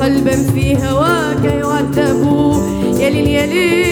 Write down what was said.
قلبا في هواك يعذب يا ليل يا ليل